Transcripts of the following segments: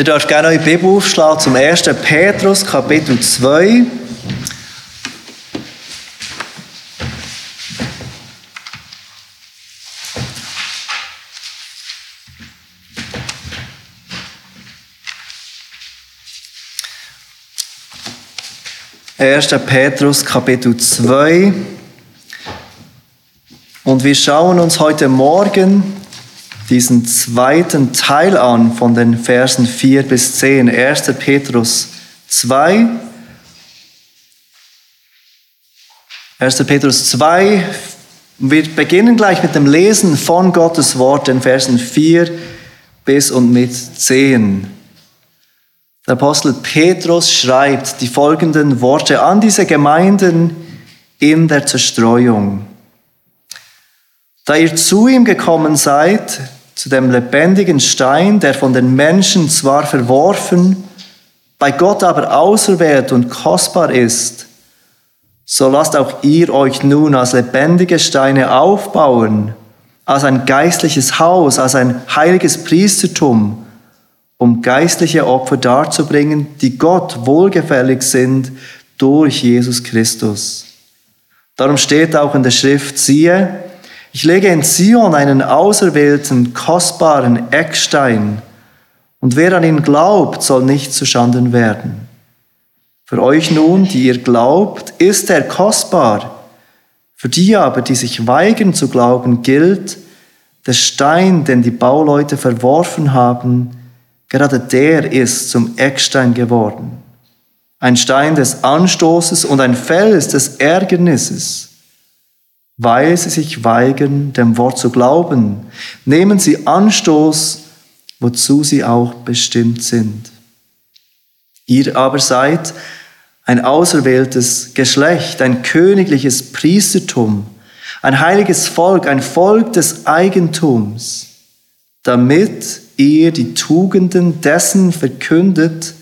Ihr dürft gerne eure Bibel aufschlagen zum 1. Petrus, Kapitel 2. Erster Petrus Kapitel 2 und wir schauen uns heute Morgen diesen zweiten Teil an von den Versen 4 bis 10. 1. Petrus 2. 1. Petrus 2. Wir beginnen gleich mit dem Lesen von Gottes Wort, den Versen 4 bis und mit 10. Der Apostel Petrus schreibt die folgenden Worte an diese Gemeinden in der Zerstreuung. Da ihr zu ihm gekommen seid, zu dem lebendigen Stein, der von den Menschen zwar verworfen, bei Gott aber auserwählt und kostbar ist, so lasst auch ihr euch nun als lebendige Steine aufbauen, als ein geistliches Haus, als ein heiliges Priestertum, um geistliche Opfer darzubringen, die Gott wohlgefällig sind durch Jesus Christus. Darum steht auch in der Schrift, siehe, ich lege in Zion einen auserwählten, kostbaren Eckstein, und wer an ihn glaubt, soll nicht zuschanden werden. Für euch nun, die ihr glaubt, ist er kostbar. Für die aber, die sich weigern zu glauben, gilt, der Stein, den die Bauleute verworfen haben, gerade der ist zum Eckstein geworden. Ein Stein des Anstoßes und ein Fels des Ärgernisses weil sie sich weigern, dem Wort zu glauben. Nehmen sie Anstoß, wozu sie auch bestimmt sind. Ihr aber seid ein auserwähltes Geschlecht, ein königliches Priestertum, ein heiliges Volk, ein Volk des Eigentums, damit ihr die Tugenden dessen verkündet,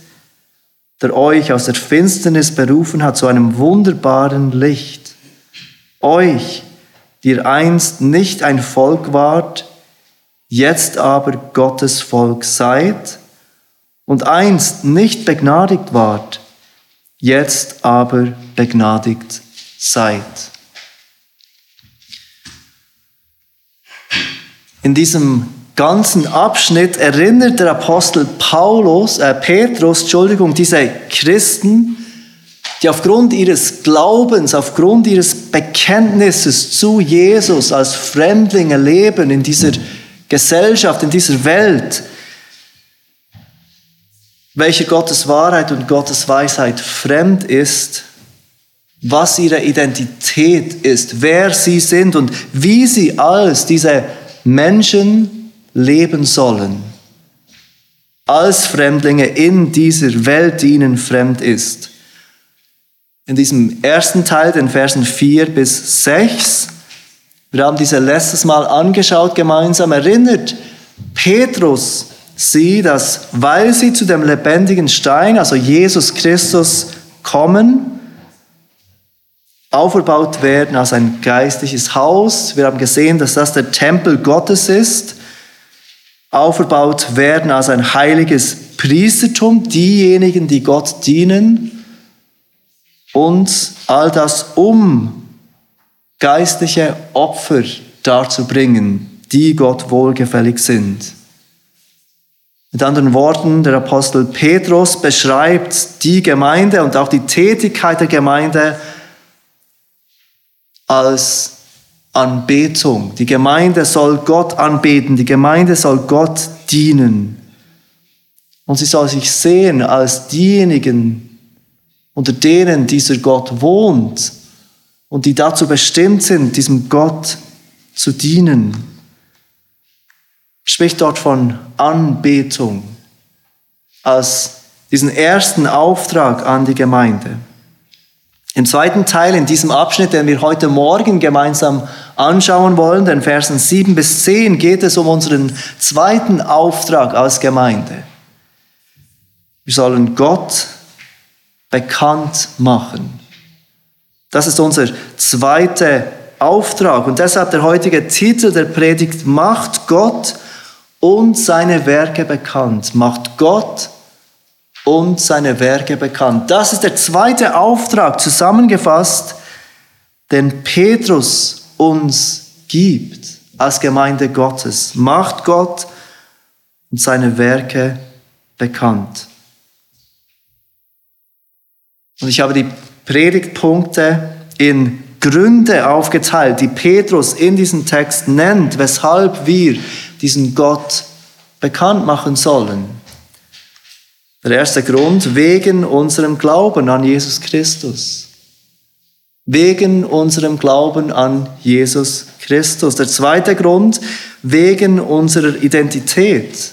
der euch aus der Finsternis berufen hat zu einem wunderbaren Licht. Euch, ihr einst nicht ein Volk wart, jetzt aber Gottes Volk seid und einst nicht begnadigt wart, jetzt aber begnadigt seid. In diesem ganzen Abschnitt erinnert der Apostel Paulus, äh, Petrus, Entschuldigung, diese Christen die aufgrund ihres Glaubens, aufgrund ihres Bekenntnisses zu Jesus als Fremdlinge leben in dieser Gesellschaft, in dieser Welt, welche Gottes Wahrheit und Gottes Weisheit fremd ist, was ihre Identität ist, wer sie sind und wie sie als diese Menschen leben sollen. Als Fremdlinge in dieser Welt, die ihnen fremd ist in diesem ersten Teil, den Versen 4 bis 6. Wir haben diese letztes Mal angeschaut gemeinsam. Erinnert Petrus sie, dass weil sie zu dem lebendigen Stein, also Jesus Christus, kommen, aufgebaut werden als ein geistliches Haus. Wir haben gesehen, dass das der Tempel Gottes ist. Aufgebaut werden als ein heiliges Priestertum, diejenigen, die Gott dienen und all das, um geistliche Opfer darzubringen, die Gott wohlgefällig sind. Mit anderen Worten, der Apostel Petrus beschreibt die Gemeinde und auch die Tätigkeit der Gemeinde als Anbetung. Die Gemeinde soll Gott anbeten, die Gemeinde soll Gott dienen. Und sie soll sich sehen als diejenigen, unter denen dieser Gott wohnt und die dazu bestimmt sind, diesem Gott zu dienen. Spricht dort von Anbetung als diesen ersten Auftrag an die Gemeinde. Im zweiten Teil, in diesem Abschnitt, den wir heute Morgen gemeinsam anschauen wollen, den Versen 7 bis 10, geht es um unseren zweiten Auftrag als Gemeinde. Wir sollen Gott bekannt machen. Das ist unser zweiter Auftrag. Und deshalb der heutige Titel der Predigt, macht Gott und seine Werke bekannt. Macht Gott und seine Werke bekannt. Das ist der zweite Auftrag zusammengefasst, den Petrus uns gibt als Gemeinde Gottes. Macht Gott und seine Werke bekannt. Und ich habe die Predigtpunkte in Gründe aufgeteilt, die Petrus in diesem Text nennt, weshalb wir diesen Gott bekannt machen sollen. Der erste Grund, wegen unserem Glauben an Jesus Christus. Wegen unserem Glauben an Jesus Christus. Der zweite Grund, wegen unserer Identität.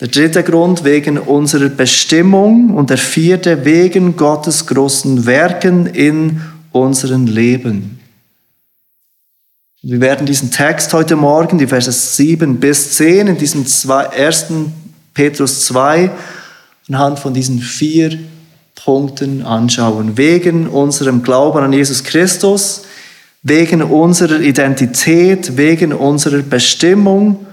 Der dritte Grund wegen unserer Bestimmung und der vierte wegen Gottes großen Werken in unserem Leben. Wir werden diesen Text heute Morgen, die Verse 7 bis 10, in diesem 1. Petrus 2, anhand von diesen vier Punkten anschauen. Wegen unserem Glauben an Jesus Christus, wegen unserer Identität, wegen unserer Bestimmung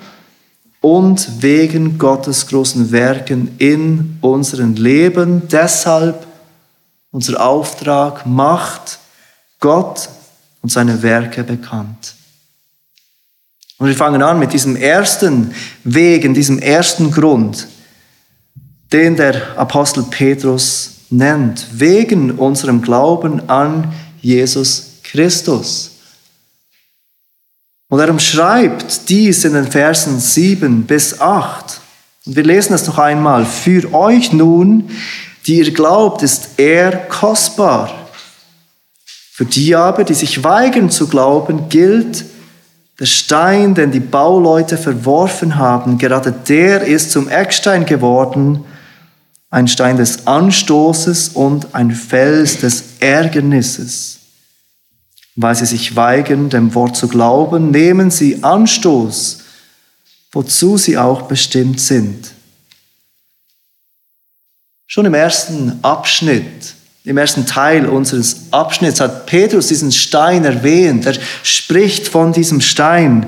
und wegen Gottes großen Werken in unserem Leben. Deshalb unser Auftrag macht Gott und seine Werke bekannt. Und wir fangen an mit diesem ersten Weg, in diesem ersten Grund, den der Apostel Petrus nennt, wegen unserem Glauben an Jesus Christus. Und er umschreibt dies in den Versen 7 bis 8. Und wir lesen es noch einmal. Für euch nun, die ihr glaubt, ist er kostbar. Für die aber, die sich weigern zu glauben, gilt, der Stein, den die Bauleute verworfen haben, gerade der ist zum Eckstein geworden, ein Stein des Anstoßes und ein Fels des Ärgernisses. Weil sie sich weigern, dem Wort zu glauben, nehmen sie Anstoß, wozu sie auch bestimmt sind. Schon im ersten Abschnitt, im ersten Teil unseres Abschnitts hat Petrus diesen Stein erwähnt. Er spricht von diesem Stein.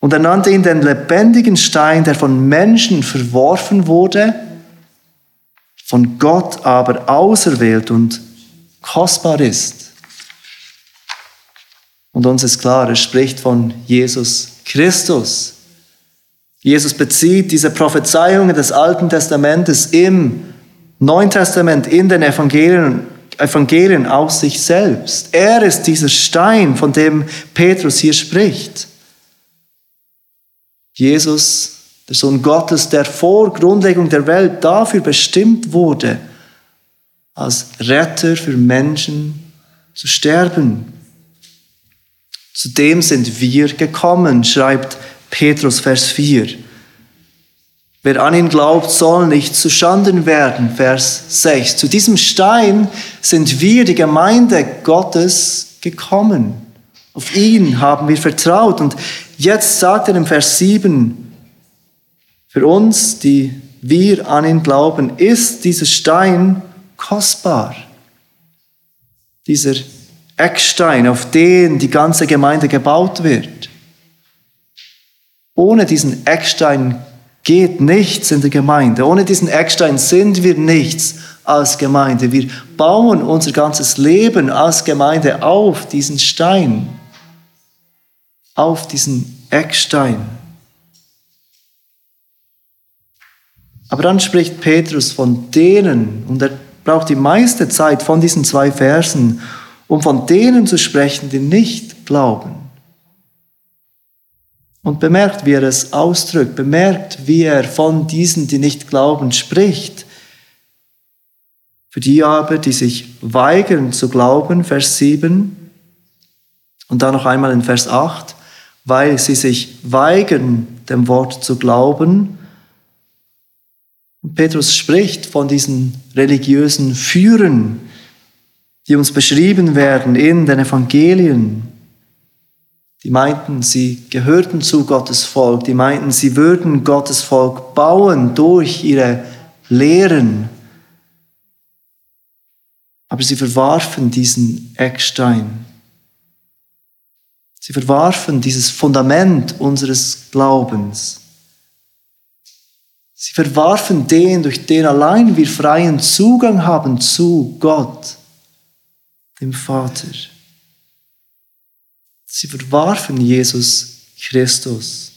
Und er nannte ihn den lebendigen Stein, der von Menschen verworfen wurde, von Gott aber auserwählt und kostbar ist. Und uns ist klar, er spricht von Jesus Christus. Jesus bezieht diese Prophezeiungen des Alten Testamentes im Neuen Testament, in den Evangelien, Evangelien aus sich selbst. Er ist dieser Stein, von dem Petrus hier spricht. Jesus, der Sohn Gottes, der vor Grundlegung der Welt dafür bestimmt wurde, als Retter für Menschen zu sterben, zu dem sind wir gekommen, schreibt Petrus Vers 4. Wer an ihn glaubt, soll nicht zu Schanden werden, Vers 6. Zu diesem Stein sind wir, die Gemeinde Gottes, gekommen. Auf ihn haben wir vertraut. Und jetzt sagt er im Vers 7, für uns, die wir an ihn glauben, ist dieser Stein kostbar. Dieser Eckstein, auf den die ganze Gemeinde gebaut wird. Ohne diesen Eckstein geht nichts in der Gemeinde. Ohne diesen Eckstein sind wir nichts als Gemeinde. Wir bauen unser ganzes Leben als Gemeinde auf diesen Stein, auf diesen Eckstein. Aber dann spricht Petrus von denen, und er braucht die meiste Zeit von diesen zwei Versen, um von denen zu sprechen, die nicht glauben. Und bemerkt, wie er es ausdrückt, bemerkt, wie er von diesen, die nicht glauben, spricht. Für die aber, die sich weigern zu glauben, Vers 7, und dann noch einmal in Vers 8, weil sie sich weigern, dem Wort zu glauben. Petrus spricht von diesen religiösen Führern, die uns beschrieben werden in den Evangelien. Die meinten, sie gehörten zu Gottes Volk, die meinten, sie würden Gottes Volk bauen durch ihre Lehren. Aber sie verwarfen diesen Eckstein. Sie verwarfen dieses Fundament unseres Glaubens. Sie verwarfen den, durch den allein wir freien Zugang haben zu Gott, dem Vater. Sie verwarfen Jesus Christus.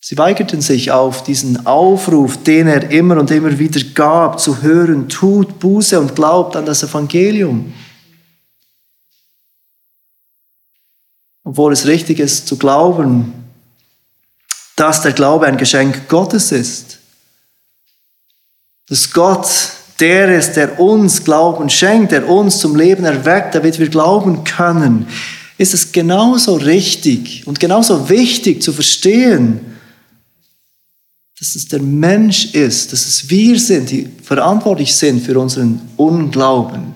Sie weigerten sich auf diesen Aufruf, den er immer und immer wieder gab, zu hören, tut Buße und glaubt an das Evangelium. obwohl es richtig ist zu glauben, dass der Glaube ein Geschenk Gottes ist. Dass Gott der ist, der uns Glauben schenkt, der uns zum Leben erweckt, damit wir glauben können, ist es genauso richtig und genauso wichtig zu verstehen, dass es der Mensch ist, dass es wir sind, die verantwortlich sind für unseren Unglauben.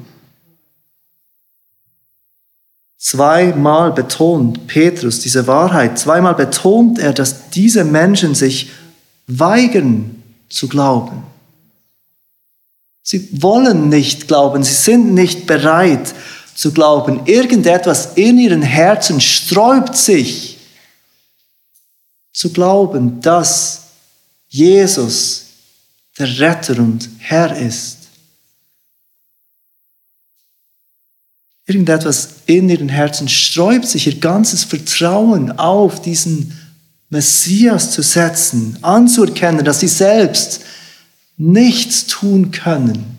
Zweimal betont Petrus diese Wahrheit. Zweimal betont er, dass diese Menschen sich weigern zu glauben. Sie wollen nicht glauben, sie sind nicht bereit zu glauben. Irgendetwas in ihren Herzen sträubt sich zu glauben, dass Jesus der Retter und Herr ist. Irgendetwas in ihren Herzen sträubt sich, ihr ganzes Vertrauen auf diesen Messias zu setzen, anzuerkennen, dass sie selbst nichts tun können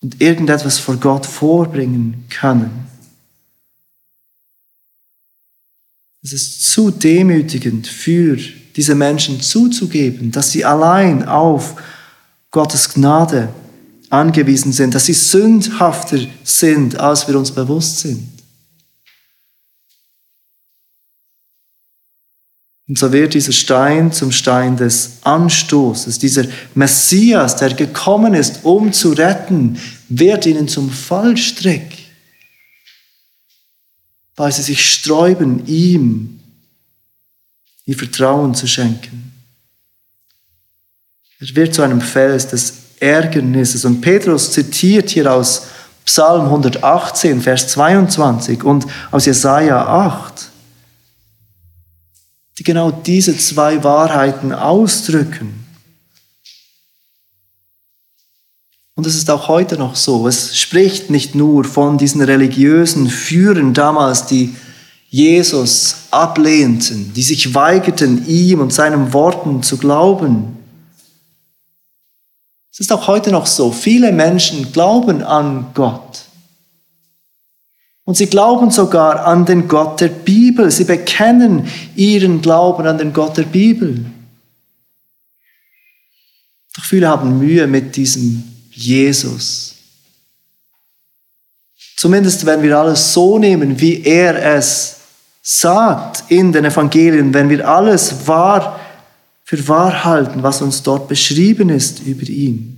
und irgendetwas vor Gott vorbringen können. Es ist zu demütigend für diese Menschen zuzugeben, dass sie allein auf Gottes Gnade angewiesen sind, dass sie sündhafter sind, als wir uns bewusst sind. Und so wird dieser Stein zum Stein des Anstoßes. Dieser Messias, der gekommen ist, um zu retten, wird ihnen zum Fallstrick, weil sie sich sträuben, ihm ihr Vertrauen zu schenken. Er wird zu einem Fels des Ärgernisses. Und Petrus zitiert hier aus Psalm 118, Vers 22 und aus Jesaja 8, die genau diese zwei Wahrheiten ausdrücken. Und es ist auch heute noch so. Es spricht nicht nur von diesen religiösen Führern damals, die Jesus ablehnten, die sich weigerten, ihm und seinen Worten zu glauben. Es ist auch heute noch so. Viele Menschen glauben an Gott. Und sie glauben sogar an den Gott der Bibel. Sie bekennen ihren Glauben an den Gott der Bibel. Doch viele haben Mühe mit diesem Jesus. Zumindest wenn wir alles so nehmen, wie er es sagt in den Evangelien, wenn wir alles wahr für wahr halten, was uns dort beschrieben ist über ihn.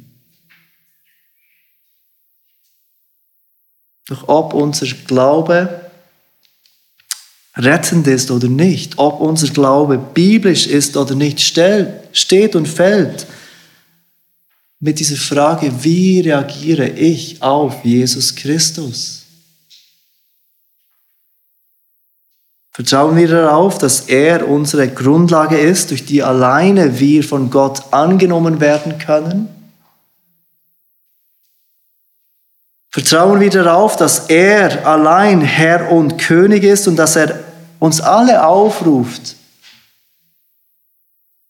Doch ob unser Glaube rettend ist oder nicht, ob unser Glaube biblisch ist oder nicht, steht und fällt mit dieser Frage, wie reagiere ich auf Jesus Christus? Vertrauen wir darauf, dass er unsere Grundlage ist, durch die alleine wir von Gott angenommen werden können? Vertrauen wir darauf, dass er allein Herr und König ist und dass er uns alle aufruft,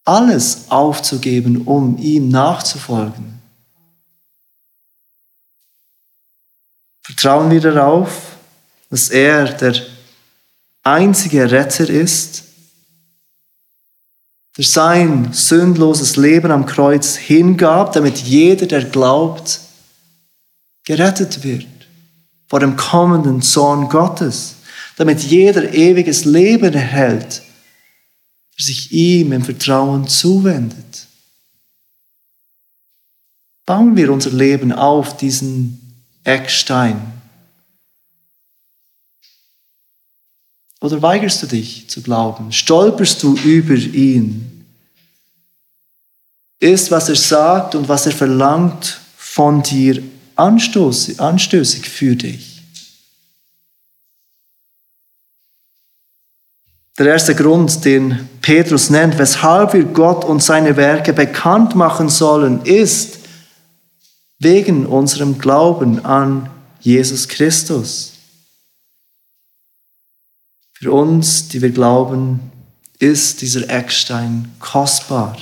alles aufzugeben, um ihm nachzufolgen? Vertrauen wir darauf, dass er der einziger Retter ist, der sein sündloses Leben am Kreuz hingab, damit jeder, der glaubt, gerettet wird vor dem kommenden Sohn Gottes, damit jeder ewiges Leben erhält, der sich ihm im Vertrauen zuwendet. Bauen wir unser Leben auf diesen Eckstein Oder weigerst du dich zu glauben? Stolperst du über ihn? Ist, was er sagt und was er verlangt, von dir anstößig für dich. Der erste Grund, den Petrus nennt, weshalb wir Gott und seine Werke bekannt machen sollen, ist wegen unserem Glauben an Jesus Christus. Für uns, die wir glauben, ist dieser Eckstein kostbar.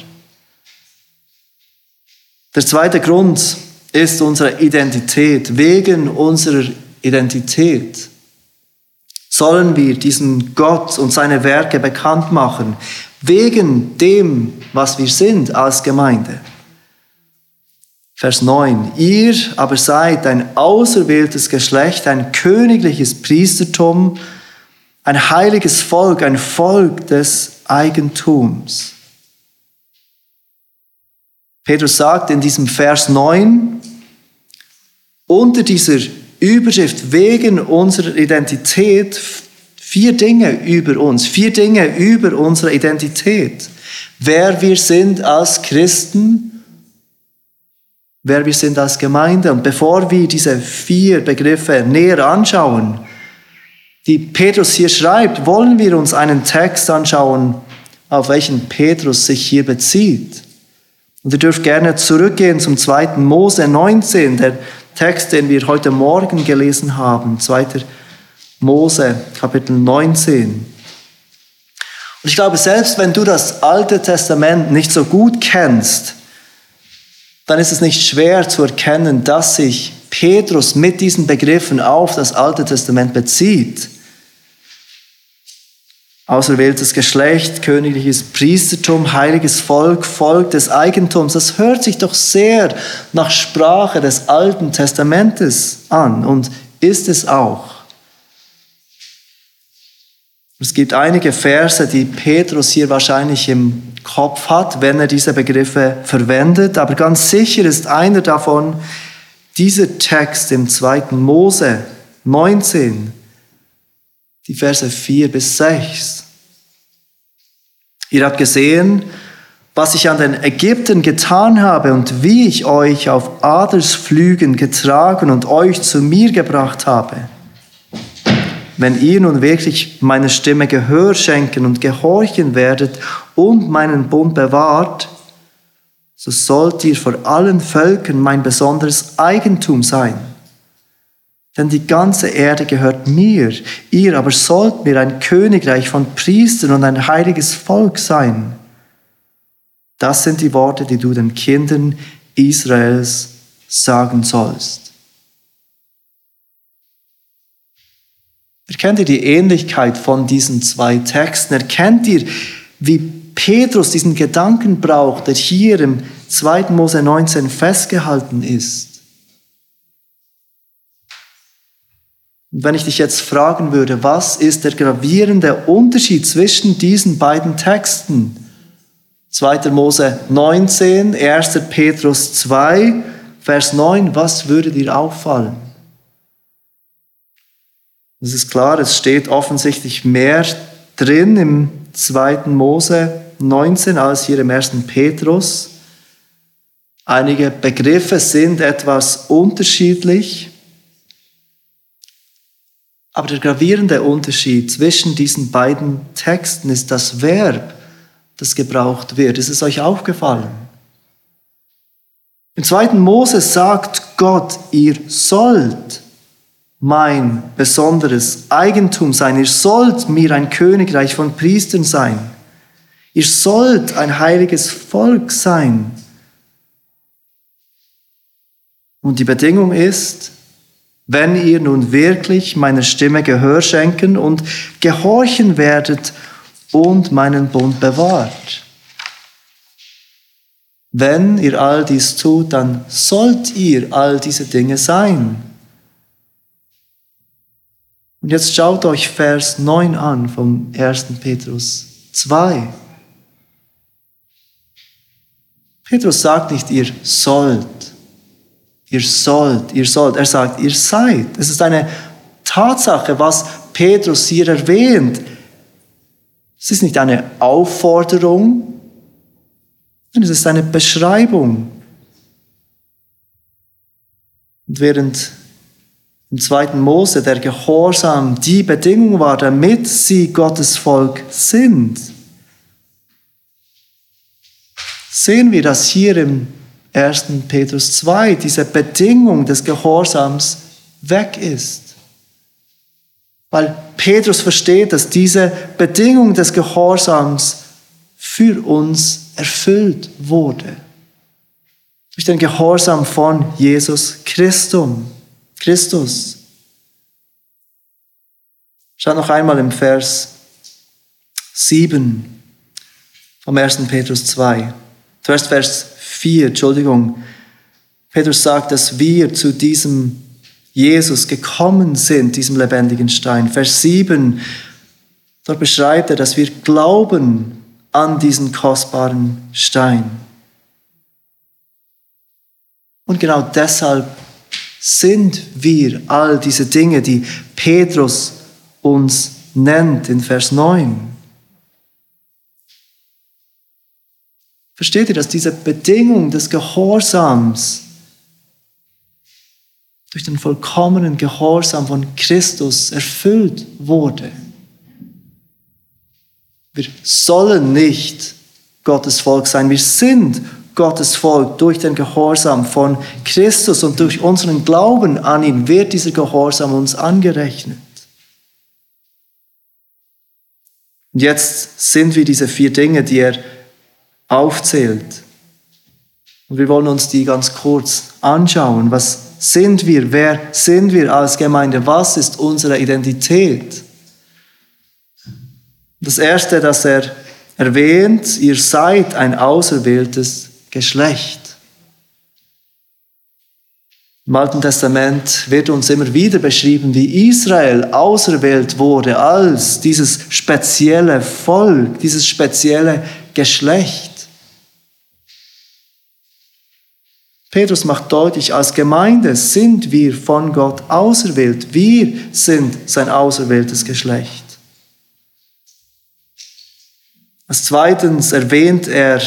Der zweite Grund, ist unsere Identität. Wegen unserer Identität sollen wir diesen Gott und seine Werke bekannt machen. Wegen dem, was wir sind als Gemeinde. Vers 9. Ihr aber seid ein auserwähltes Geschlecht, ein königliches Priestertum, ein heiliges Volk, ein Volk des Eigentums. Petrus sagt in diesem Vers 9, unter dieser Überschrift wegen unserer Identität vier Dinge über uns, vier Dinge über unsere Identität. Wer wir sind als Christen, wer wir sind als Gemeinde. Und bevor wir diese vier Begriffe näher anschauen, die Petrus hier schreibt, wollen wir uns einen Text anschauen, auf welchen Petrus sich hier bezieht. Und ihr dürft gerne zurückgehen zum 2. Mose 19, der Text, den wir heute Morgen gelesen haben, 2. Mose, Kapitel 19. Und ich glaube, selbst wenn du das Alte Testament nicht so gut kennst, dann ist es nicht schwer zu erkennen, dass sich Petrus mit diesen Begriffen auf das Alte Testament bezieht auserwähltes Geschlecht, königliches Priestertum, heiliges Volk, Volk des Eigentums. Das hört sich doch sehr nach Sprache des Alten Testamentes an und ist es auch. Es gibt einige Verse, die Petrus hier wahrscheinlich im Kopf hat, wenn er diese Begriffe verwendet, aber ganz sicher ist einer davon dieser Text im 2. Mose 19, die Verse 4 bis 6. Ihr habt gesehen, was ich an den Ägyptern getan habe und wie ich euch auf Adelsflügen getragen und euch zu mir gebracht habe. Wenn ihr nun wirklich meiner Stimme Gehör schenken und gehorchen werdet und meinen Bund bewahrt, so sollt ihr vor allen Völkern mein besonderes Eigentum sein. Denn die ganze Erde gehört mir. Ihr aber sollt mir ein Königreich von Priestern und ein heiliges Volk sein. Das sind die Worte, die du den Kindern Israels sagen sollst. Erkennt ihr die Ähnlichkeit von diesen zwei Texten? Erkennt ihr, wie Petrus diesen Gedanken braucht, der hier im 2. Mose 19 festgehalten ist? Und wenn ich dich jetzt fragen würde, was ist der gravierende Unterschied zwischen diesen beiden Texten? 2. Mose 19, 1. Petrus 2, Vers 9, was würde dir auffallen? Es ist klar, es steht offensichtlich mehr drin im 2. Mose 19 als hier im 1. Petrus. Einige Begriffe sind etwas unterschiedlich. Aber der gravierende Unterschied zwischen diesen beiden Texten ist das Verb, das gebraucht wird. Ist es euch aufgefallen? Im zweiten Mose sagt Gott, ihr sollt mein besonderes Eigentum sein. Ihr sollt mir ein Königreich von Priestern sein. Ihr sollt ein heiliges Volk sein. Und die Bedingung ist, wenn ihr nun wirklich meiner Stimme Gehör schenken und gehorchen werdet und meinen Bund bewahrt. Wenn ihr all dies tut, dann sollt ihr all diese Dinge sein. Und jetzt schaut euch Vers 9 an vom 1. Petrus 2. Petrus sagt nicht, ihr sollt, Ihr sollt, ihr sollt. Er sagt, ihr seid. Es ist eine Tatsache, was Petrus hier erwähnt. Es ist nicht eine Aufforderung, sondern es ist eine Beschreibung. Und während im zweiten Mose der Gehorsam die Bedingung war, damit sie Gottes Volk sind, sehen wir, dass hier im 1. Petrus 2 diese Bedingung des Gehorsams weg ist. Weil Petrus versteht, dass diese Bedingung des Gehorsams für uns erfüllt wurde. Durch den Gehorsam von Jesus Christum, Christus. Schaut noch einmal im Vers 7 vom 1. Petrus 2. Zuerst Vers 4, Entschuldigung. Petrus sagt, dass wir zu diesem Jesus gekommen sind, diesem lebendigen Stein. Vers 7, dort beschreibt er, dass wir glauben an diesen kostbaren Stein. Und genau deshalb sind wir all diese Dinge, die Petrus uns nennt in Vers 9. Versteht ihr, dass diese Bedingung des Gehorsams durch den vollkommenen Gehorsam von Christus erfüllt wurde? Wir sollen nicht Gottes Volk sein, wir sind Gottes Volk durch den Gehorsam von Christus und durch unseren Glauben an ihn wird dieser Gehorsam uns angerechnet. Und jetzt sind wir diese vier Dinge, die er aufzählt. Und wir wollen uns die ganz kurz anschauen. Was sind wir? Wer sind wir als Gemeinde? Was ist unsere Identität? Das Erste, das er erwähnt, ihr seid ein auserwähltes Geschlecht. Im Alten Testament wird uns immer wieder beschrieben, wie Israel auserwählt wurde als dieses spezielle Volk, dieses spezielle Geschlecht. Petrus macht deutlich, als Gemeinde sind wir von Gott auserwählt. Wir sind sein auserwähltes Geschlecht. Als zweitens erwähnt er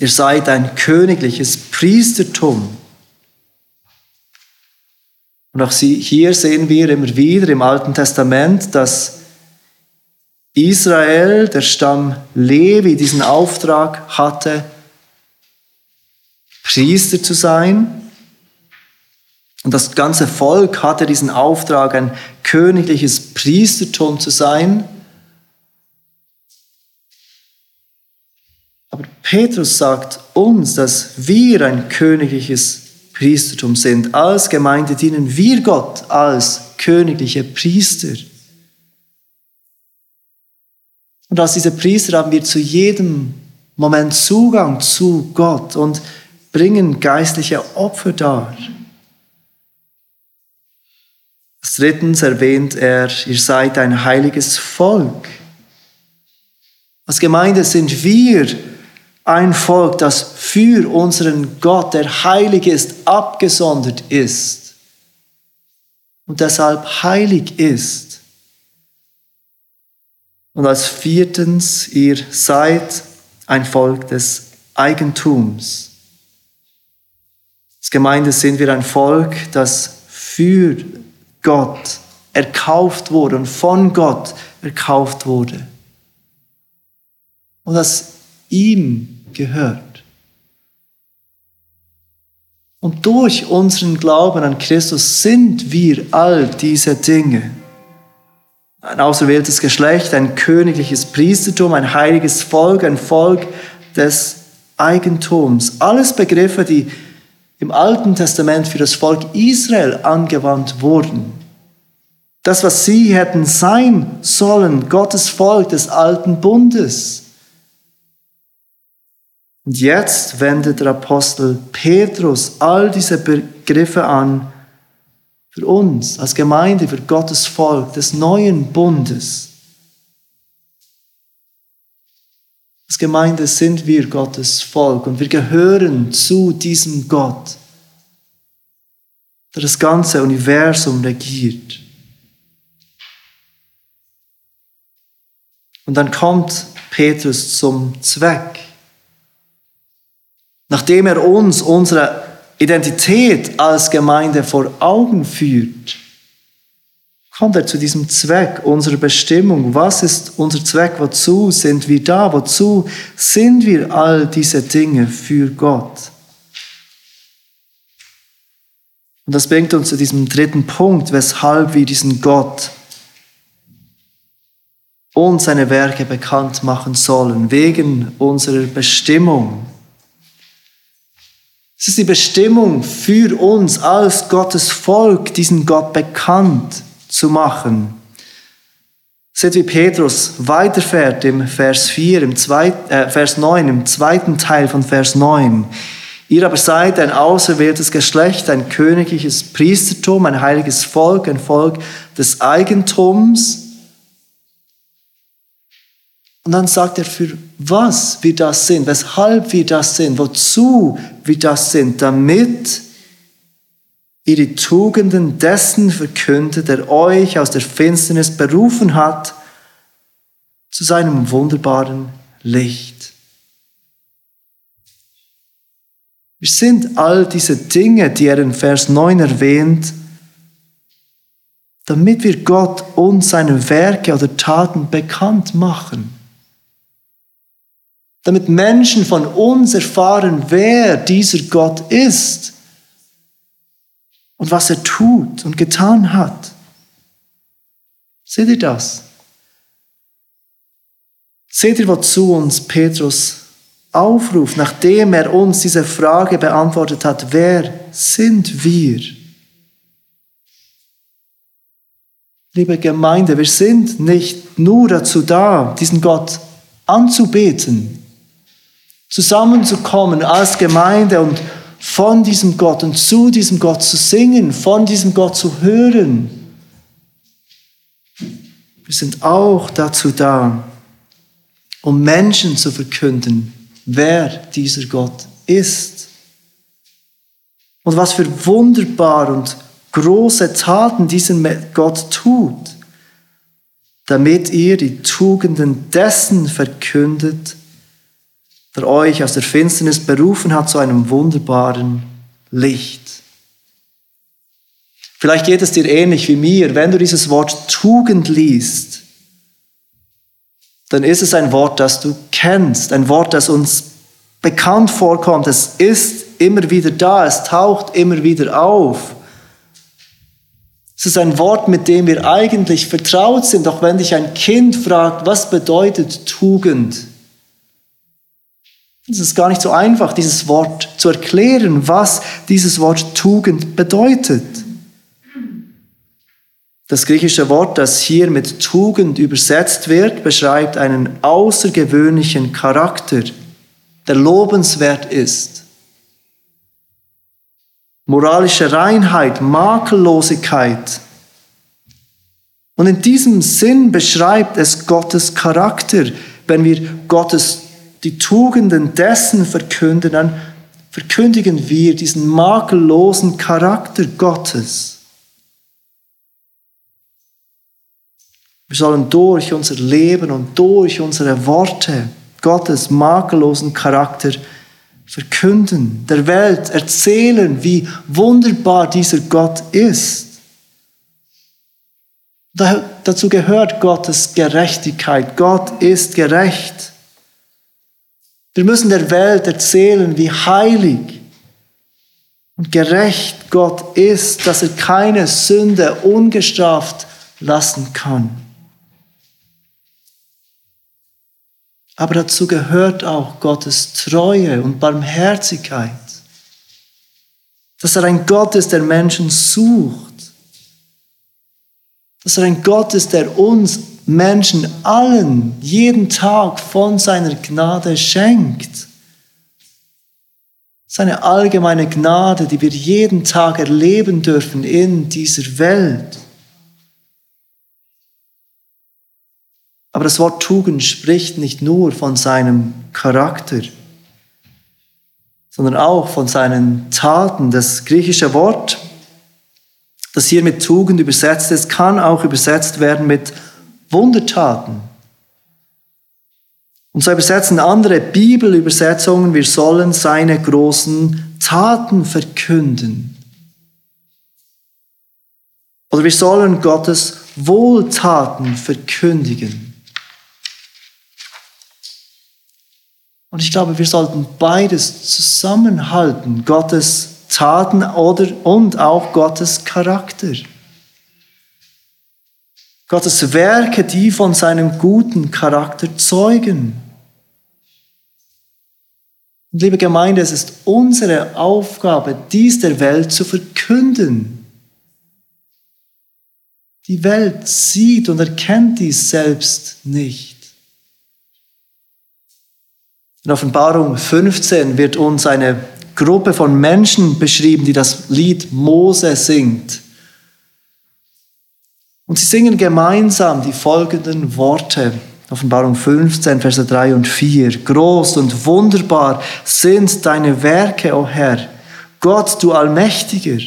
Ihr seid ein königliches Priestertum. Und auch hier sehen wir immer wieder im Alten Testament, dass Israel, der Stamm Levi, diesen Auftrag hatte, Priester zu sein. Und das ganze Volk hatte diesen Auftrag, ein königliches Priestertum zu sein. Aber Petrus sagt uns, dass wir ein königliches Priestertum sind. Als Gemeinde dienen wir Gott als königliche Priester. Und als diese Priester haben wir zu jedem Moment Zugang zu Gott und bringen geistliche Opfer dar. Drittens erwähnt er, ihr seid ein heiliges Volk. Als Gemeinde sind wir ein Volk, das für unseren Gott, der heilig ist, abgesondert ist und deshalb heilig ist. Und als viertens, ihr seid ein Volk des Eigentums. Als Gemeinde sind wir ein Volk, das für Gott erkauft wurde und von Gott erkauft wurde. Und das ihm gehört. Und durch unseren Glauben an Christus sind wir all diese Dinge. Ein auserwähltes Geschlecht, ein königliches Priestertum, ein heiliges Volk, ein Volk des Eigentums. Alles Begriffe, die im Alten Testament für das Volk Israel angewandt wurden. Das, was sie hätten sein sollen, Gottes Volk des alten Bundes. Und jetzt wendet der Apostel Petrus all diese Begriffe an für uns als Gemeinde, für Gottes Volk des neuen Bundes. Als Gemeinde sind wir Gottes Volk und wir gehören zu diesem Gott, der das ganze Universum regiert. Und dann kommt Petrus zum Zweck nachdem er uns unsere Identität als Gemeinde vor Augen führt, kommt er zu diesem Zweck unserer Bestimmung. Was ist unser Zweck? Wozu sind wir da? Wozu sind wir all diese Dinge für Gott? Und das bringt uns zu diesem dritten Punkt, weshalb wir diesen Gott und seine Werke bekannt machen sollen, wegen unserer Bestimmung. Es ist die Bestimmung für uns als Gottes Volk, diesen Gott bekannt zu machen. Seht, wie Petrus weiterfährt im Vers 4, im zweiten, äh, Vers 9, im zweiten Teil von Vers 9. Ihr aber seid ein auserwähltes Geschlecht, ein königliches Priestertum, ein heiliges Volk, ein Volk des Eigentums. Und dann sagt er, für was wir das sind, weshalb wir das sind, wozu wir das sind, damit ihr die Tugenden dessen verkündet, der euch aus der Finsternis berufen hat, zu seinem wunderbaren Licht. Wir sind all diese Dinge, die er in Vers 9 erwähnt, damit wir Gott und seine Werke oder Taten bekannt machen. Damit Menschen von uns erfahren, wer dieser Gott ist und was er tut und getan hat. Seht ihr das? Seht ihr, wozu uns Petrus aufruft, nachdem er uns diese Frage beantwortet hat, wer sind wir? Liebe Gemeinde, wir sind nicht nur dazu da, diesen Gott anzubeten, zusammenzukommen als Gemeinde und von diesem Gott und zu diesem Gott zu singen, von diesem Gott zu hören. Wir sind auch dazu da, um Menschen zu verkünden, wer dieser Gott ist. Und was für wunderbar und große Taten diesen Gott tut, damit ihr die Tugenden dessen verkündet, der euch aus der Finsternis berufen hat zu einem wunderbaren Licht. Vielleicht geht es dir ähnlich wie mir, wenn du dieses Wort Tugend liest, dann ist es ein Wort, das du kennst, ein Wort, das uns bekannt vorkommt. Es ist immer wieder da, es taucht immer wieder auf. Es ist ein Wort, mit dem wir eigentlich vertraut sind, auch wenn dich ein Kind fragt, was bedeutet Tugend? Es ist gar nicht so einfach, dieses Wort zu erklären, was dieses Wort Tugend bedeutet. Das griechische Wort, das hier mit Tugend übersetzt wird, beschreibt einen außergewöhnlichen Charakter, der lobenswert ist. Moralische Reinheit, Makellosigkeit. Und in diesem Sinn beschreibt es Gottes Charakter, wenn wir Gottes die Tugenden dessen verkünden, dann verkündigen wir diesen makellosen Charakter Gottes. Wir sollen durch unser Leben und durch unsere Worte Gottes makellosen Charakter verkünden, der Welt erzählen, wie wunderbar dieser Gott ist. dazu gehört Gottes Gerechtigkeit. Gott ist gerecht. Wir müssen der Welt erzählen, wie heilig und gerecht Gott ist, dass er keine Sünde ungestraft lassen kann. Aber dazu gehört auch Gottes Treue und Barmherzigkeit. Dass er ein Gott ist, der Menschen sucht. Dass er ein Gott ist, der uns Menschen allen jeden Tag von seiner Gnade schenkt. Seine allgemeine Gnade, die wir jeden Tag erleben dürfen in dieser Welt. Aber das Wort Tugend spricht nicht nur von seinem Charakter, sondern auch von seinen Taten. Das griechische Wort, das hier mit Tugend übersetzt ist, kann auch übersetzt werden mit Wundertaten. Und so übersetzen andere Bibelübersetzungen, wir sollen seine großen Taten verkünden. Oder wir sollen Gottes Wohltaten verkündigen. Und ich glaube, wir sollten beides zusammenhalten, Gottes Taten oder und auch Gottes Charakter. Gottes Werke, die von seinem guten Charakter zeugen. Und liebe Gemeinde, es ist unsere Aufgabe, dies der Welt zu verkünden. Die Welt sieht und erkennt dies selbst nicht. In Offenbarung 15 wird uns eine Gruppe von Menschen beschrieben, die das Lied Mose singt. Und sie singen gemeinsam die folgenden Worte. Offenbarung 15, Verse 3 und 4. Groß und wunderbar sind deine Werke, o oh Herr, Gott, du Allmächtiger.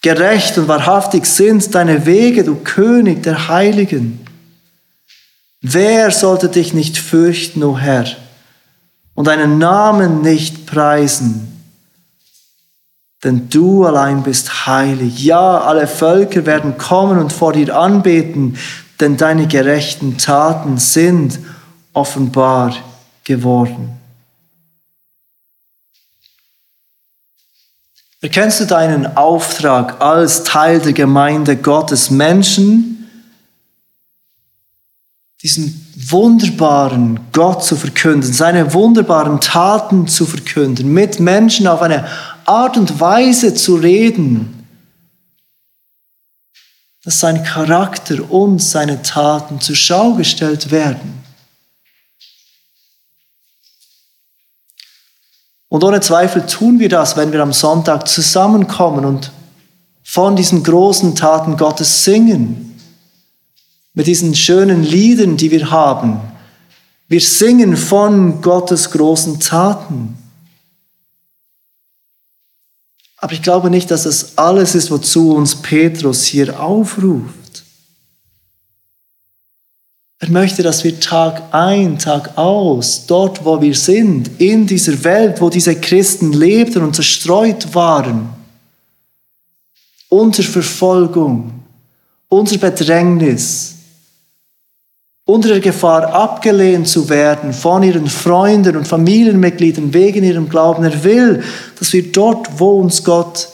Gerecht und wahrhaftig sind deine Wege, du König der Heiligen. Wer sollte dich nicht fürchten, o oh Herr, und deinen Namen nicht preisen? Denn du allein bist heilig. Ja, alle Völker werden kommen und vor dir anbeten, denn deine gerechten Taten sind offenbar geworden. Erkennst du deinen Auftrag als Teil der Gemeinde Gottes, Menschen, diesen wunderbaren Gott zu verkünden, seine wunderbaren Taten zu verkünden, mit Menschen auf eine Art und Weise zu reden, dass sein Charakter und seine Taten zur Schau gestellt werden. Und ohne Zweifel tun wir das, wenn wir am Sonntag zusammenkommen und von diesen großen Taten Gottes singen, mit diesen schönen Liedern, die wir haben. Wir singen von Gottes großen Taten. Aber ich glaube nicht, dass das alles ist, wozu uns Petrus hier aufruft. Er möchte, dass wir Tag ein, Tag aus, dort, wo wir sind, in dieser Welt, wo diese Christen lebten und zerstreut waren, unter Verfolgung, unter Bedrängnis, unter der Gefahr abgelehnt zu werden von ihren Freunden und Familienmitgliedern wegen ihrem Glauben. Er will, dass wir dort, wo uns Gott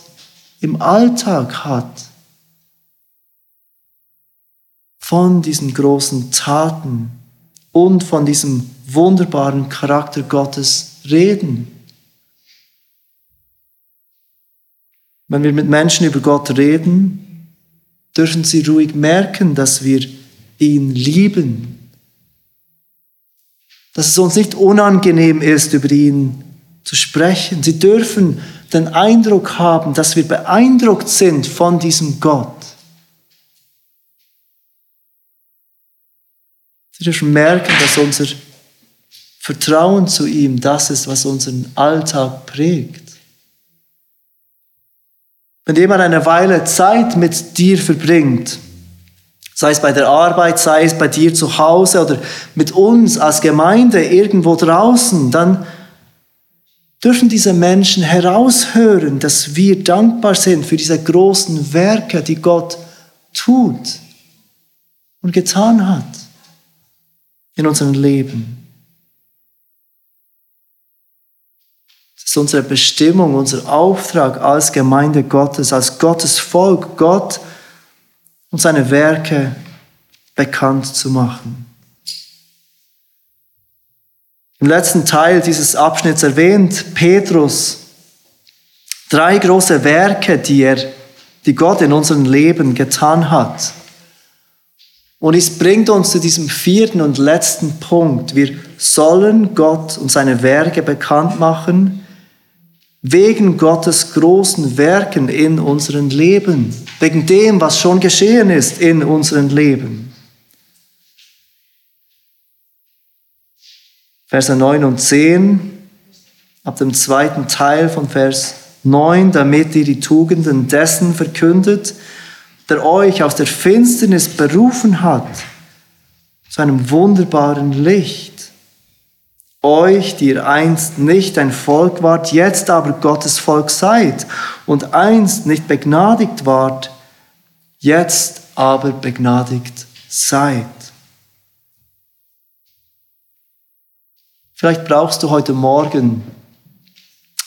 im Alltag hat, von diesen großen Taten und von diesem wunderbaren Charakter Gottes reden. Wenn wir mit Menschen über Gott reden, dürfen sie ruhig merken, dass wir ihn lieben. Dass es uns nicht unangenehm ist, über ihn zu sprechen. Sie dürfen den Eindruck haben, dass wir beeindruckt sind von diesem Gott. Sie dürfen merken, dass unser Vertrauen zu ihm das ist, was unseren Alltag prägt. Wenn jemand eine Weile Zeit mit dir verbringt, sei es bei der Arbeit, sei es bei dir zu Hause oder mit uns als Gemeinde irgendwo draußen, dann dürfen diese Menschen heraushören, dass wir dankbar sind für diese großen Werke, die Gott tut und getan hat in unserem Leben. Es ist unsere Bestimmung, unser Auftrag als Gemeinde Gottes, als Gottes Volk, Gott und seine Werke bekannt zu machen. Im letzten Teil dieses Abschnitts erwähnt Petrus drei große Werke, die er, die Gott in unserem Leben getan hat. Und es bringt uns zu diesem vierten und letzten Punkt. Wir sollen Gott und seine Werke bekannt machen, wegen Gottes großen Werken in unserem Leben, wegen dem, was schon geschehen ist in unserem Leben. Verse 9 und 10, ab dem zweiten Teil von Vers 9, damit ihr die Tugenden dessen verkündet, der euch aus der Finsternis berufen hat zu einem wunderbaren Licht. Euch, die ihr einst nicht ein Volk wart, jetzt aber Gottes Volk seid und einst nicht begnadigt wart, jetzt aber begnadigt seid. Vielleicht brauchst du heute Morgen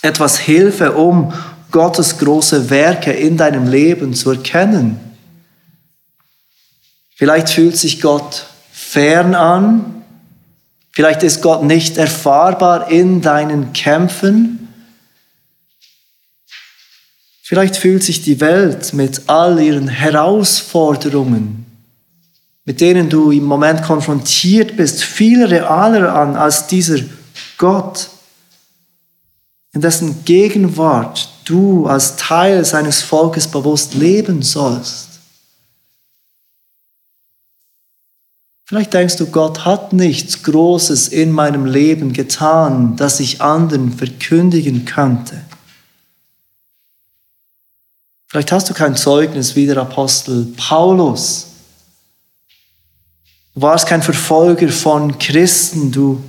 etwas Hilfe, um Gottes große Werke in deinem Leben zu erkennen. Vielleicht fühlt sich Gott fern an, Vielleicht ist Gott nicht erfahrbar in deinen Kämpfen. Vielleicht fühlt sich die Welt mit all ihren Herausforderungen, mit denen du im Moment konfrontiert bist, viel realer an als dieser Gott, in dessen Gegenwart du als Teil seines Volkes bewusst leben sollst. Vielleicht denkst du, Gott hat nichts Großes in meinem Leben getan, das ich anderen verkündigen könnte. Vielleicht hast du kein Zeugnis wie der Apostel Paulus. Du warst kein Verfolger von Christen, du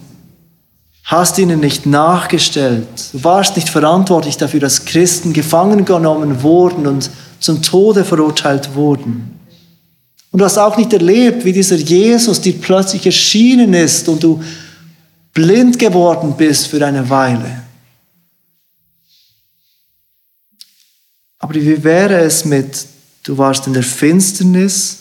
hast ihnen nicht nachgestellt, du warst nicht verantwortlich dafür, dass Christen gefangen genommen wurden und zum Tode verurteilt wurden. Und du hast auch nicht erlebt, wie dieser Jesus dir plötzlich erschienen ist und du blind geworden bist für eine Weile. Aber wie wäre es mit, du warst in der Finsternis,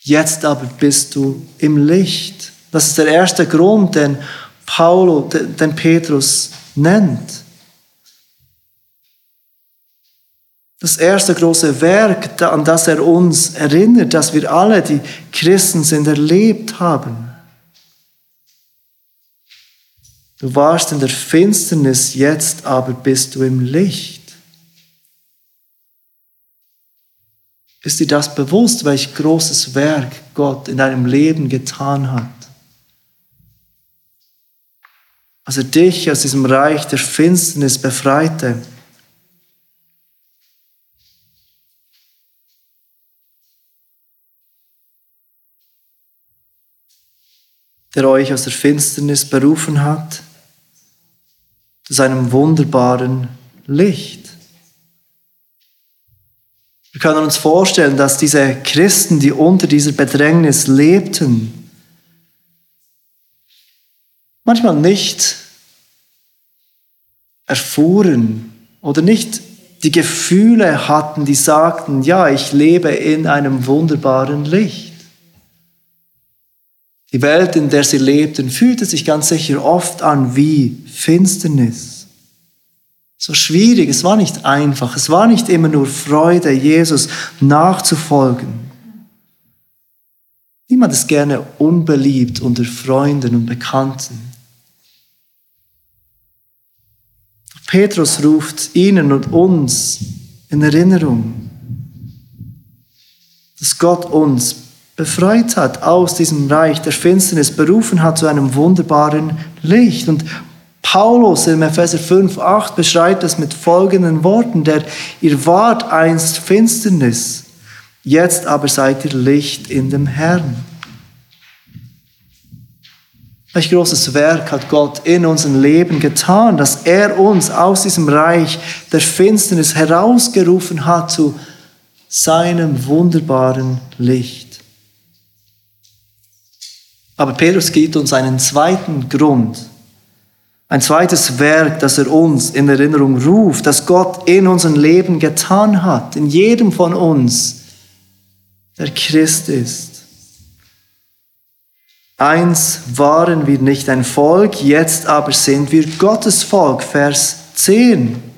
jetzt aber bist du im Licht. Das ist der erste Grund, den Paulo, den Petrus nennt. Das erste große Werk, an das er uns erinnert, dass wir alle, die Christen sind, erlebt haben. Du warst in der Finsternis, jetzt aber bist du im Licht. Ist dir das bewusst, welch großes Werk Gott in deinem Leben getan hat? Als er dich aus diesem Reich der Finsternis befreite, der euch aus der Finsternis berufen hat, zu seinem wunderbaren Licht. Wir können uns vorstellen, dass diese Christen, die unter dieser Bedrängnis lebten, manchmal nicht erfuhren oder nicht die Gefühle hatten, die sagten, ja, ich lebe in einem wunderbaren Licht. Die Welt, in der sie lebten, fühlte sich ganz sicher oft an wie Finsternis. So schwierig, es war nicht einfach, es war nicht immer nur Freude, Jesus nachzufolgen. Niemand ist gerne unbeliebt unter Freunden und Bekannten. Petrus ruft ihnen und uns in Erinnerung, dass Gott uns befreit hat aus diesem Reich der Finsternis, berufen hat zu einem wunderbaren Licht. Und Paulus in Epheser 5, 8 beschreibt es mit folgenden Worten, der ihr wart einst Finsternis, jetzt aber seid ihr Licht in dem Herrn. Welch großes Werk hat Gott in unserem Leben getan, dass er uns aus diesem Reich der Finsternis herausgerufen hat zu seinem wunderbaren Licht. Aber Petrus gibt uns einen zweiten Grund, ein zweites Werk, das er uns in Erinnerung ruft, das Gott in unserem Leben getan hat, in jedem von uns, der Christ ist. Eins waren wir nicht ein Volk, jetzt aber sind wir Gottes Volk, Vers 10.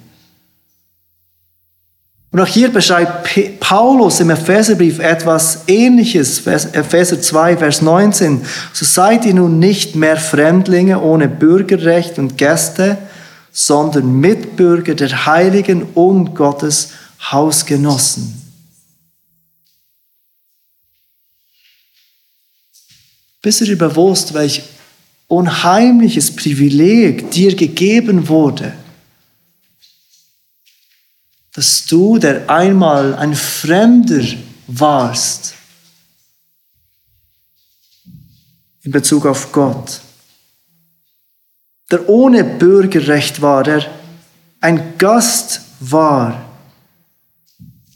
Und auch hier beschreibt Paulus im Epheserbrief etwas Ähnliches, Epheser 2, Vers 19. So seid ihr nun nicht mehr Fremdlinge ohne Bürgerrecht und Gäste, sondern Mitbürger der Heiligen und Gottes Hausgenossen. Bist du dir bewusst, welch unheimliches Privileg dir gegeben wurde? Dass du, der einmal ein Fremder warst, in Bezug auf Gott, der ohne Bürgerrecht war, der ein Gast war,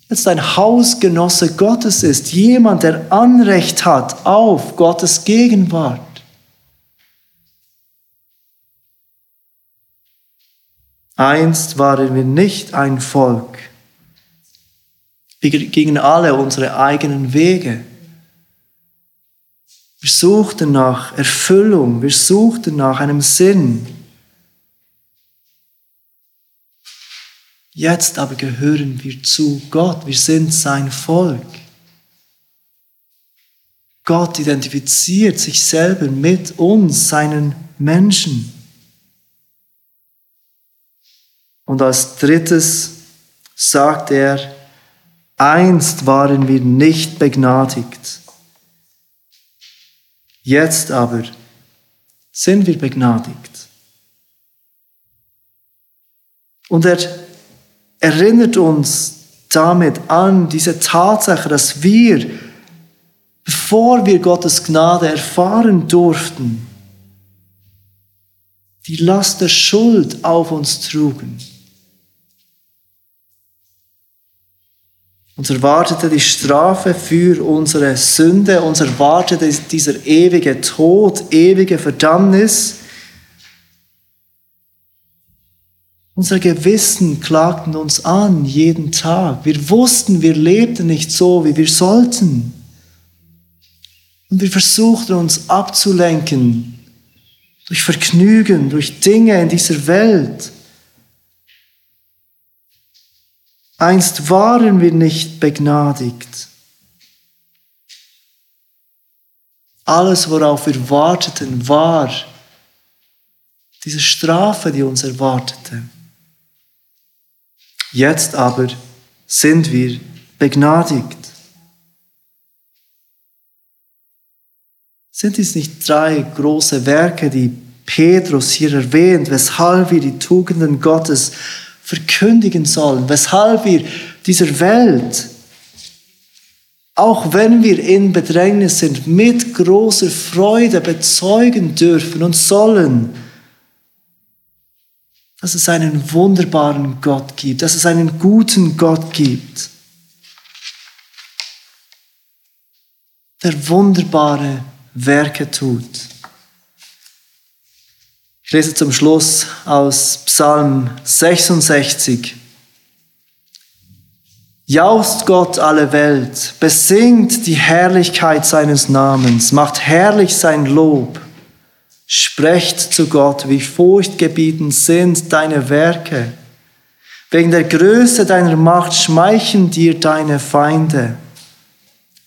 jetzt ein Hausgenosse Gottes ist, jemand, der Anrecht hat auf Gottes Gegenwart. Einst waren wir nicht ein Volk. Wir gingen alle unsere eigenen Wege. Wir suchten nach Erfüllung, wir suchten nach einem Sinn. Jetzt aber gehören wir zu Gott, wir sind sein Volk. Gott identifiziert sich selber mit uns, seinen Menschen. Und als drittes sagt er, einst waren wir nicht begnadigt. Jetzt aber sind wir begnadigt. Und er erinnert uns damit an diese Tatsache, dass wir, bevor wir Gottes Gnade erfahren durften, die Last der Schuld auf uns trugen. Uns erwartete die Strafe für unsere Sünde, uns erwartete dieser ewige Tod, ewige Verdammnis. Unser Gewissen klagten uns an jeden Tag. Wir wussten, wir lebten nicht so, wie wir sollten. Und wir versuchten uns abzulenken durch Vergnügen, durch Dinge in dieser Welt. Einst waren wir nicht begnadigt. Alles, worauf wir warteten, war diese Strafe, die uns erwartete. Jetzt aber sind wir begnadigt. Sind dies nicht drei große Werke, die Petrus hier erwähnt, weshalb wir die Tugenden Gottes verkündigen sollen, weshalb wir dieser Welt, auch wenn wir in Bedrängnis sind, mit großer Freude bezeugen dürfen und sollen, dass es einen wunderbaren Gott gibt, dass es einen guten Gott gibt, der wunderbare Werke tut. Ich lese zum Schluss aus Psalm 66. Jaust Gott alle Welt, besingt die Herrlichkeit seines Namens, macht herrlich sein Lob. Sprecht zu Gott, wie furchtgebietend sind deine Werke. Wegen der Größe deiner Macht schmeicheln dir deine Feinde.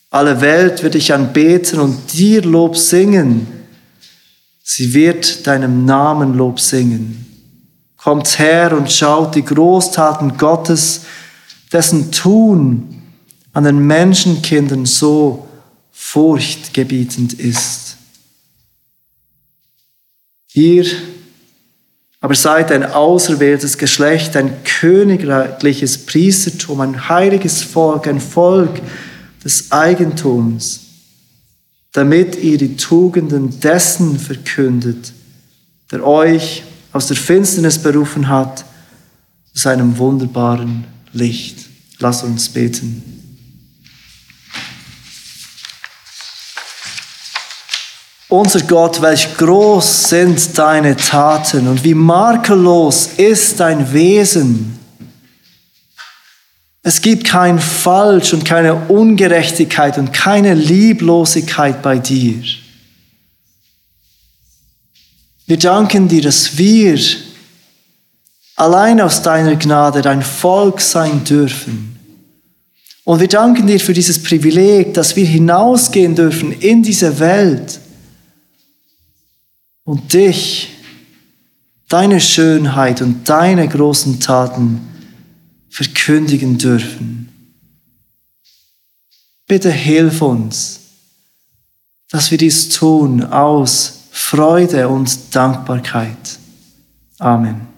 Alle Welt wird dich anbeten und dir Lob singen. Sie wird deinem Namen Lob singen. Kommt her und schaut die Großtaten Gottes, dessen Tun an den Menschenkindern so furchtgebietend ist. Ihr aber seid ein auserwähltes Geschlecht, ein königliches Priestertum, ein heiliges Volk, ein Volk des Eigentums damit ihr die Tugenden dessen verkündet, der euch aus der Finsternis berufen hat zu seinem wunderbaren Licht. Lass uns beten. Unser Gott, welch groß sind deine Taten und wie makellos ist dein Wesen. Es gibt kein Falsch und keine Ungerechtigkeit und keine Lieblosigkeit bei dir. Wir danken dir, dass wir allein aus deiner Gnade dein Volk sein dürfen. Und wir danken dir für dieses Privileg, dass wir hinausgehen dürfen in diese Welt und dich, deine Schönheit und deine großen Taten verkündigen dürfen. Bitte hilf uns, dass wir dies tun aus Freude und Dankbarkeit. Amen.